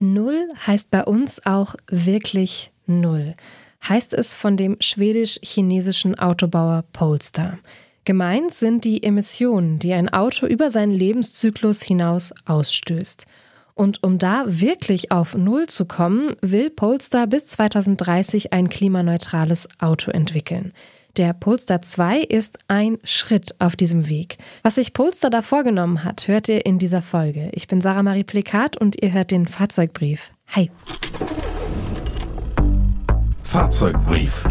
Null heißt bei uns auch wirklich Null. Heißt es von dem schwedisch-chinesischen Autobauer Polestar. Gemeint sind die Emissionen, die ein Auto über seinen Lebenszyklus hinaus ausstößt. Und um da wirklich auf Null zu kommen, will Polestar bis 2030 ein klimaneutrales Auto entwickeln. Der Polestar 2 ist ein Schritt auf diesem Weg. Was sich Polestar da vorgenommen hat, hört ihr in dieser Folge. Ich bin Sarah Marie Plikat und ihr hört den Fahrzeugbrief. Hi. Fahrzeugbrief.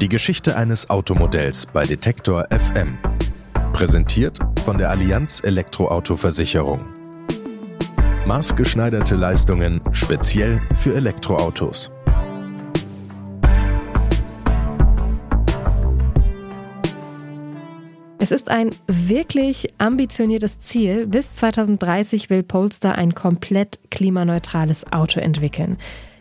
Die Geschichte eines Automodells bei Detektor FM. Präsentiert von der Allianz Elektroauto-Versicherung. Maßgeschneiderte Leistungen speziell für Elektroautos. Es ist ein wirklich ambitioniertes Ziel. Bis 2030 will Polestar ein komplett klimaneutrales Auto entwickeln.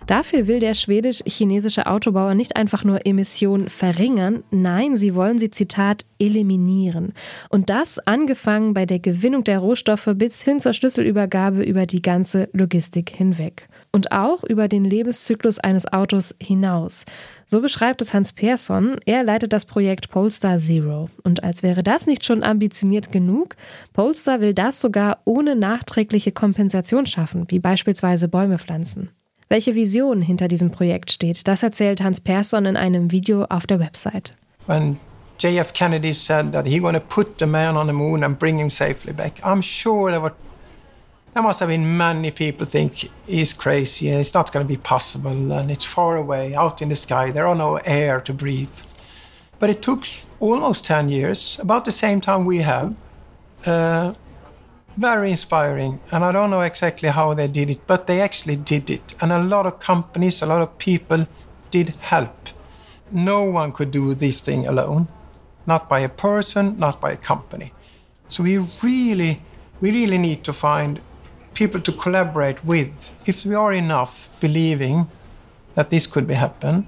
Dafür will der schwedisch-chinesische Autobauer nicht einfach nur Emissionen verringern, nein, sie wollen sie, Zitat, eliminieren. Und das angefangen bei der Gewinnung der Rohstoffe bis hin zur Schlüsselübergabe über die ganze Logistik hinweg. Und auch über den Lebenszyklus eines Autos hinaus. So beschreibt es Hans Persson. Er leitet das Projekt Polestar Zero. Und als wäre das nicht schon ambitioniert genug, Polestar will das sogar ohne nachträgliche Kompensation schaffen, wie beispielsweise Bäume pflanzen. Welche Vision hinter diesem Projekt steht, das erzählt Hans Persson in einem Video auf der Website. When JF Kennedy said that he going put the man on the moon and bring him safely back, I'm sure there were there must have been many people think he's crazy it's not going to be possible and it's far away out in the sky there are no air to breathe but it took almost 10 years about the same time we have uh, very inspiring. And I don't know exactly how they did it, but they actually did it. And a lot of companies, a lot of people did help. No one could do this thing alone, not by a person, not by a company. So we really, we really need to find people to collaborate with. If we are enough believing that this could be happen,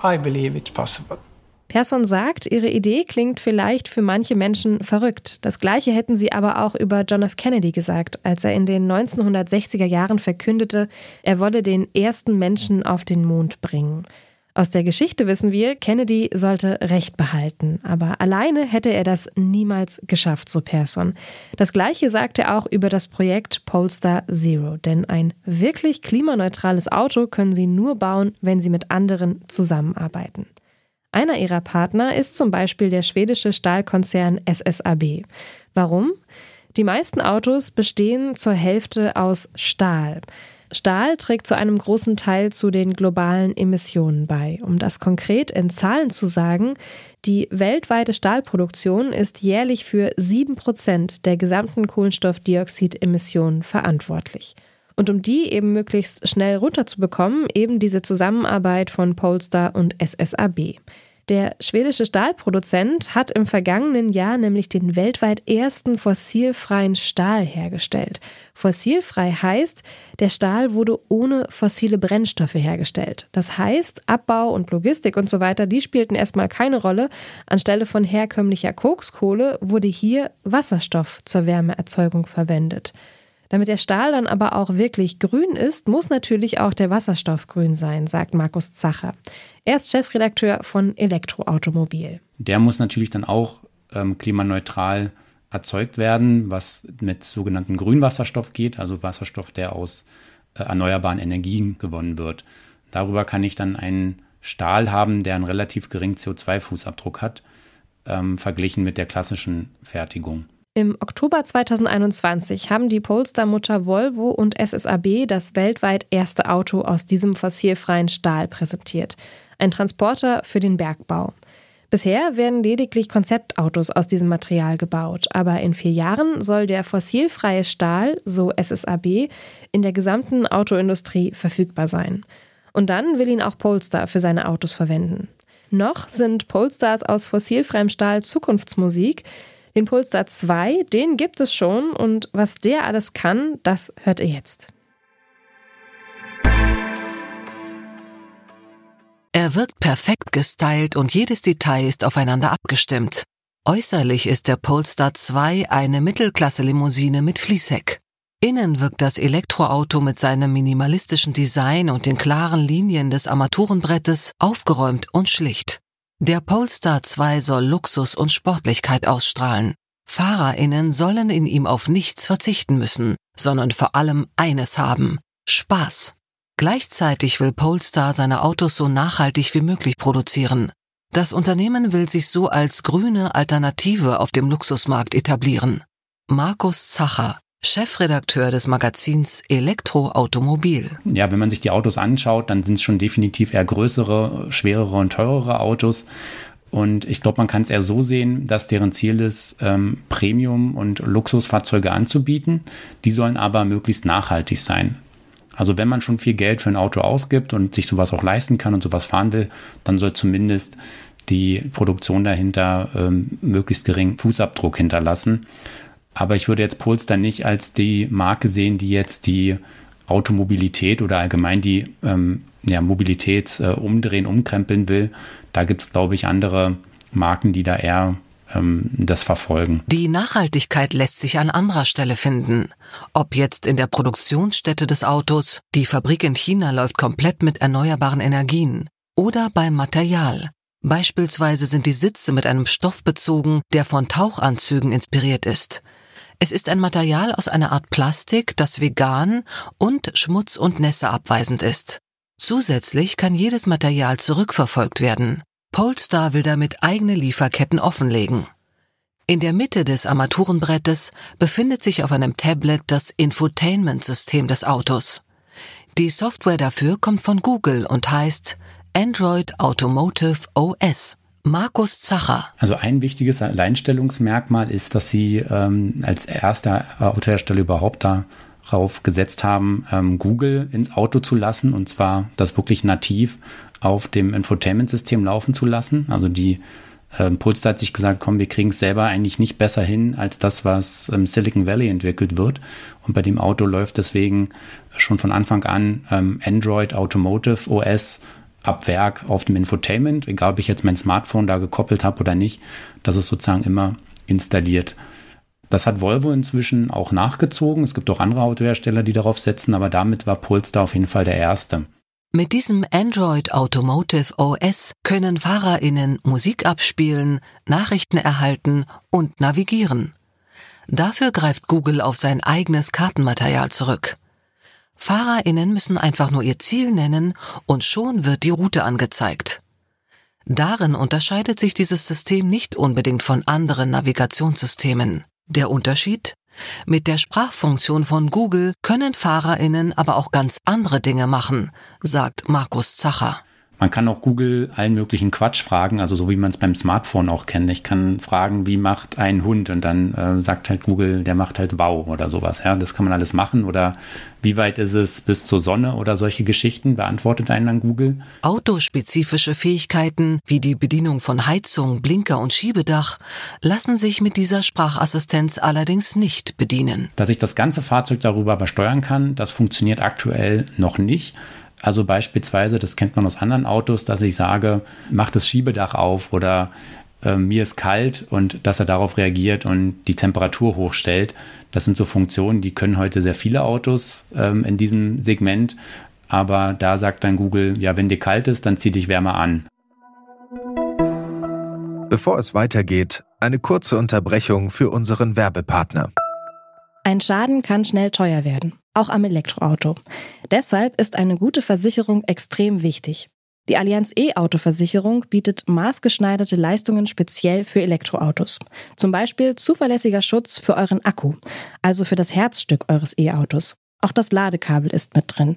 I believe it's possible. Persson sagt, ihre Idee klingt vielleicht für manche Menschen verrückt. Das gleiche hätten sie aber auch über John F. Kennedy gesagt, als er in den 1960er Jahren verkündete, er wolle den ersten Menschen auf den Mond bringen. Aus der Geschichte wissen wir, Kennedy sollte Recht behalten, aber alleine hätte er das niemals geschafft, so Persson. Das gleiche sagt er auch über das Projekt Polestar Zero, denn ein wirklich klimaneutrales Auto können sie nur bauen, wenn sie mit anderen zusammenarbeiten. Einer ihrer Partner ist zum Beispiel der schwedische Stahlkonzern SSAB. Warum? Die meisten Autos bestehen zur Hälfte aus Stahl. Stahl trägt zu einem großen Teil zu den globalen Emissionen bei. Um das konkret in Zahlen zu sagen, die weltweite Stahlproduktion ist jährlich für sieben Prozent der gesamten Kohlenstoffdioxidemissionen verantwortlich. Und um die eben möglichst schnell runterzubekommen, eben diese Zusammenarbeit von Polestar und SSAB. Der schwedische Stahlproduzent hat im vergangenen Jahr nämlich den weltweit ersten fossilfreien Stahl hergestellt. Fossilfrei heißt, der Stahl wurde ohne fossile Brennstoffe hergestellt. Das heißt, Abbau und Logistik und so weiter, die spielten erstmal keine Rolle. Anstelle von herkömmlicher Kokskohle wurde hier Wasserstoff zur Wärmeerzeugung verwendet. Damit der Stahl dann aber auch wirklich grün ist, muss natürlich auch der Wasserstoff grün sein, sagt Markus Zacher. Er ist Chefredakteur von Elektroautomobil. Der muss natürlich dann auch ähm, klimaneutral erzeugt werden, was mit sogenannten Grünwasserstoff geht, also Wasserstoff, der aus äh, erneuerbaren Energien gewonnen wird. Darüber kann ich dann einen Stahl haben, der einen relativ geringen CO2-Fußabdruck hat, ähm, verglichen mit der klassischen Fertigung. Im Oktober 2021 haben die Polestar-Mutter Volvo und SSAB das weltweit erste Auto aus diesem fossilfreien Stahl präsentiert. Ein Transporter für den Bergbau. Bisher werden lediglich Konzeptautos aus diesem Material gebaut, aber in vier Jahren soll der fossilfreie Stahl, so SSAB, in der gesamten Autoindustrie verfügbar sein. Und dann will ihn auch Polestar für seine Autos verwenden. Noch sind Polestars aus fossilfreiem Stahl Zukunftsmusik. Den Polestar 2, den gibt es schon und was der alles kann, das hört ihr jetzt. Er wirkt perfekt gestylt und jedes Detail ist aufeinander abgestimmt. Äußerlich ist der Polestar 2 eine Mittelklasse-Limousine mit Fließheck. Innen wirkt das Elektroauto mit seinem minimalistischen Design und den klaren Linien des Armaturenbrettes aufgeräumt und schlicht. Der Polestar 2 soll Luxus und Sportlichkeit ausstrahlen. FahrerInnen sollen in ihm auf nichts verzichten müssen, sondern vor allem eines haben. Spaß. Gleichzeitig will Polestar seine Autos so nachhaltig wie möglich produzieren. Das Unternehmen will sich so als grüne Alternative auf dem Luxusmarkt etablieren. Markus Zacher, Chefredakteur des Magazins Elektroautomobil. Ja, wenn man sich die Autos anschaut, dann sind es schon definitiv eher größere, schwerere und teurere Autos. Und ich glaube, man kann es eher so sehen, dass deren Ziel ist, ähm, Premium- und Luxusfahrzeuge anzubieten. Die sollen aber möglichst nachhaltig sein. Also wenn man schon viel Geld für ein Auto ausgibt und sich sowas auch leisten kann und sowas fahren will, dann soll zumindest die Produktion dahinter ähm, möglichst geringen Fußabdruck hinterlassen. Aber ich würde jetzt Polestar nicht als die Marke sehen, die jetzt die Automobilität oder allgemein die ähm, ja, Mobilität äh, umdrehen, umkrempeln will. Da gibt es, glaube ich, andere Marken, die da eher ähm, das verfolgen. Die Nachhaltigkeit lässt sich an anderer Stelle finden. Ob jetzt in der Produktionsstätte des Autos, die Fabrik in China läuft komplett mit erneuerbaren Energien, oder beim Material. Beispielsweise sind die Sitze mit einem Stoff bezogen, der von Tauchanzügen inspiriert ist. Es ist ein Material aus einer Art Plastik, das vegan und schmutz- und nässeabweisend ist. Zusätzlich kann jedes Material zurückverfolgt werden. Polestar will damit eigene Lieferketten offenlegen. In der Mitte des Armaturenbrettes befindet sich auf einem Tablet das Infotainment-System des Autos. Die Software dafür kommt von Google und heißt Android Automotive OS. Markus Zacher. Also ein wichtiges Alleinstellungsmerkmal ist, dass sie ähm, als erster Autohersteller überhaupt darauf gesetzt haben, ähm, Google ins Auto zu lassen und zwar das wirklich nativ auf dem Infotainment-System laufen zu lassen. Also die ähm, Polestar hat sich gesagt, komm, wir kriegen es selber eigentlich nicht besser hin als das, was im Silicon Valley entwickelt wird. Und bei dem Auto läuft deswegen schon von Anfang an ähm, Android Automotive OS ab Werk auf dem Infotainment, egal ob ich jetzt mein Smartphone da gekoppelt habe oder nicht, das ist sozusagen immer installiert. Das hat Volvo inzwischen auch nachgezogen. Es gibt auch andere Autohersteller, die darauf setzen, aber damit war Polestar auf jeden Fall der erste. Mit diesem Android Automotive OS können Fahrerinnen Musik abspielen, Nachrichten erhalten und navigieren. Dafür greift Google auf sein eigenes Kartenmaterial zurück. Fahrerinnen müssen einfach nur ihr Ziel nennen und schon wird die Route angezeigt. Darin unterscheidet sich dieses System nicht unbedingt von anderen Navigationssystemen. Der Unterschied? Mit der Sprachfunktion von Google können Fahrerinnen aber auch ganz andere Dinge machen, sagt Markus Zacher. Man kann auch Google allen möglichen Quatsch fragen, also so wie man es beim Smartphone auch kennt. Ich kann fragen, wie macht ein Hund und dann äh, sagt halt Google, der macht halt Wow oder sowas. Ja, das kann man alles machen. Oder wie weit ist es bis zur Sonne oder solche Geschichten beantwortet einen dann Google. Autospezifische Fähigkeiten wie die Bedienung von Heizung, Blinker und Schiebedach lassen sich mit dieser Sprachassistenz allerdings nicht bedienen. Dass ich das ganze Fahrzeug darüber aber steuern kann, das funktioniert aktuell noch nicht. Also beispielsweise, das kennt man aus anderen Autos, dass ich sage, mach das Schiebedach auf oder äh, mir ist kalt und dass er darauf reagiert und die Temperatur hochstellt. Das sind so Funktionen, die können heute sehr viele Autos ähm, in diesem Segment. Aber da sagt dann Google, ja, wenn dir kalt ist, dann zieh dich wärmer an. Bevor es weitergeht, eine kurze Unterbrechung für unseren Werbepartner. Ein Schaden kann schnell teuer werden auch am Elektroauto. Deshalb ist eine gute Versicherung extrem wichtig. Die Allianz E-Auto-Versicherung bietet maßgeschneiderte Leistungen speziell für Elektroautos. Zum Beispiel zuverlässiger Schutz für euren Akku, also für das Herzstück eures E-Autos. Auch das Ladekabel ist mit drin.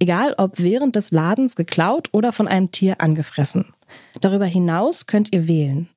Egal ob während des Ladens geklaut oder von einem Tier angefressen. Darüber hinaus könnt ihr wählen.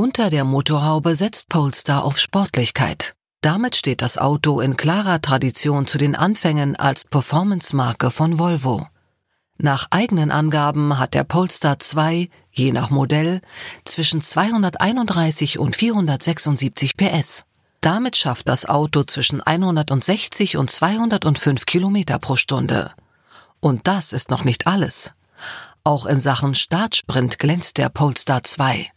Unter der Motorhaube setzt Polestar auf Sportlichkeit. Damit steht das Auto in klarer Tradition zu den Anfängen als Performance-Marke von Volvo. Nach eigenen Angaben hat der Polestar 2, je nach Modell, zwischen 231 und 476 PS. Damit schafft das Auto zwischen 160 und 205 Kilometer pro Stunde. Und das ist noch nicht alles. Auch in Sachen Startsprint glänzt der Polestar 2.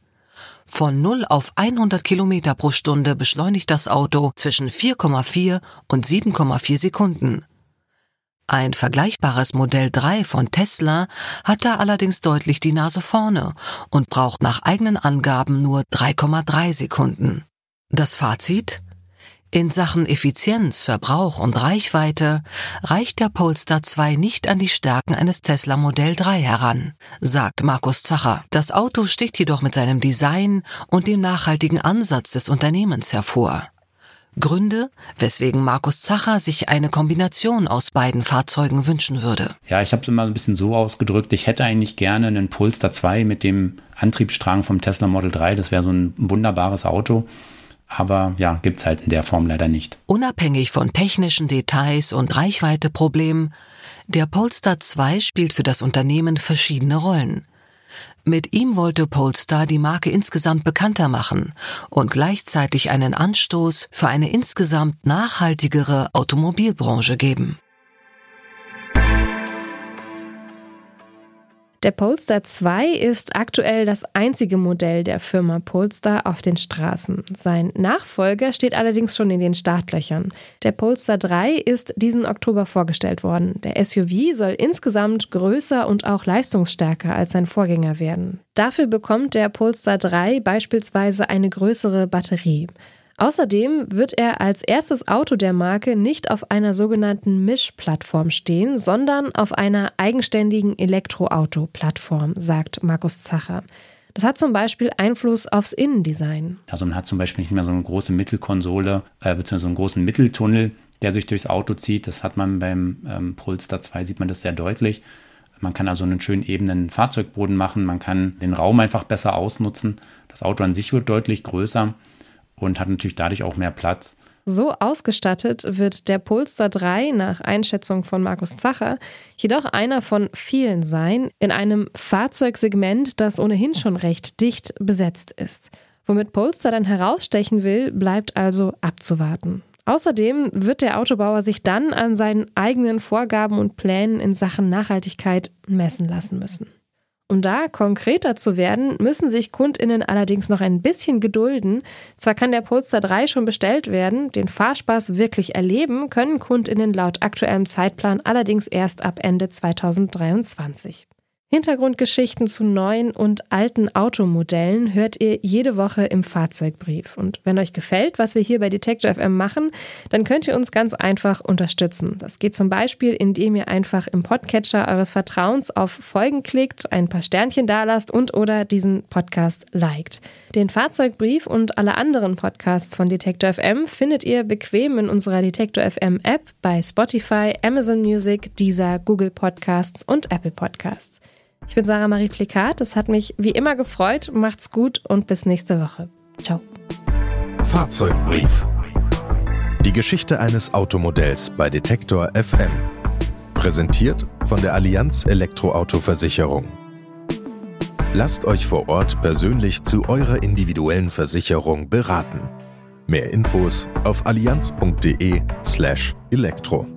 Von 0 auf 100 Kilometer pro Stunde beschleunigt das Auto zwischen 4,4 und 7,4 Sekunden. Ein vergleichbares Modell 3 von Tesla hat da allerdings deutlich die Nase vorne und braucht nach eigenen Angaben nur 3,3 Sekunden. Das Fazit? In Sachen Effizienz, Verbrauch und Reichweite reicht der Polestar 2 nicht an die Stärken eines Tesla Modell 3 heran, sagt Markus Zacher. Das Auto sticht jedoch mit seinem Design und dem nachhaltigen Ansatz des Unternehmens hervor. Gründe, weswegen Markus Zacher sich eine Kombination aus beiden Fahrzeugen wünschen würde. Ja, ich habe es immer ein bisschen so ausgedrückt, ich hätte eigentlich gerne einen Polestar 2 mit dem Antriebsstrang vom Tesla Model 3. Das wäre so ein wunderbares Auto aber ja, gibt es halt in der Form leider nicht. Unabhängig von technischen Details und Reichweiteproblemen, der Polestar 2 spielt für das Unternehmen verschiedene Rollen. Mit ihm wollte Polestar die Marke insgesamt bekannter machen und gleichzeitig einen Anstoß für eine insgesamt nachhaltigere Automobilbranche geben. Der Polestar 2 ist aktuell das einzige Modell der Firma Polestar auf den Straßen. Sein Nachfolger steht allerdings schon in den Startlöchern. Der Polestar 3 ist diesen Oktober vorgestellt worden. Der SUV soll insgesamt größer und auch leistungsstärker als sein Vorgänger werden. Dafür bekommt der Polestar 3 beispielsweise eine größere Batterie. Außerdem wird er als erstes Auto der Marke nicht auf einer sogenannten Mischplattform stehen, sondern auf einer eigenständigen Elektroauto-Plattform, sagt Markus Zacher. Das hat zum Beispiel Einfluss aufs Innendesign. Also man hat zum Beispiel nicht mehr so eine große Mittelkonsole äh, bzw. einen großen Mitteltunnel, der sich durchs Auto zieht. Das hat man beim ähm, Polestar 2, sieht man das sehr deutlich. Man kann also einen schönen ebenen Fahrzeugboden machen, man kann den Raum einfach besser ausnutzen. Das Auto an sich wird deutlich größer und hat natürlich dadurch auch mehr Platz. So ausgestattet wird der Polestar 3 nach Einschätzung von Markus Zacher jedoch einer von vielen sein in einem Fahrzeugsegment, das ohnehin schon recht dicht besetzt ist. Womit Polestar dann herausstechen will, bleibt also abzuwarten. Außerdem wird der Autobauer sich dann an seinen eigenen Vorgaben und Plänen in Sachen Nachhaltigkeit messen lassen müssen. Um da konkreter zu werden, müssen sich KundInnen allerdings noch ein bisschen gedulden. Zwar kann der Polestar 3 schon bestellt werden, den Fahrspaß wirklich erleben können KundInnen laut aktuellem Zeitplan allerdings erst ab Ende 2023. Hintergrundgeschichten zu neuen und alten Automodellen hört ihr jede Woche im Fahrzeugbrief. Und wenn euch gefällt, was wir hier bei Detector FM machen, dann könnt ihr uns ganz einfach unterstützen. Das geht zum Beispiel, indem ihr einfach im Podcatcher eures Vertrauens auf Folgen klickt, ein paar Sternchen dalasst und oder diesen Podcast liked. Den Fahrzeugbrief und alle anderen Podcasts von Detector FM findet ihr bequem in unserer Detector FM App bei Spotify, Amazon Music, Deezer, Google Podcasts und Apple Podcasts. Ich bin Sarah Marie Plikat. Es hat mich wie immer gefreut. Macht's gut und bis nächste Woche. Ciao. Fahrzeugbrief. Die Geschichte eines Automodells bei Detektor FM. Präsentiert von der Allianz Elektroauto-Versicherung. Lasst euch vor Ort persönlich zu eurer individuellen Versicherung beraten. Mehr Infos auf allianz.de/elektro.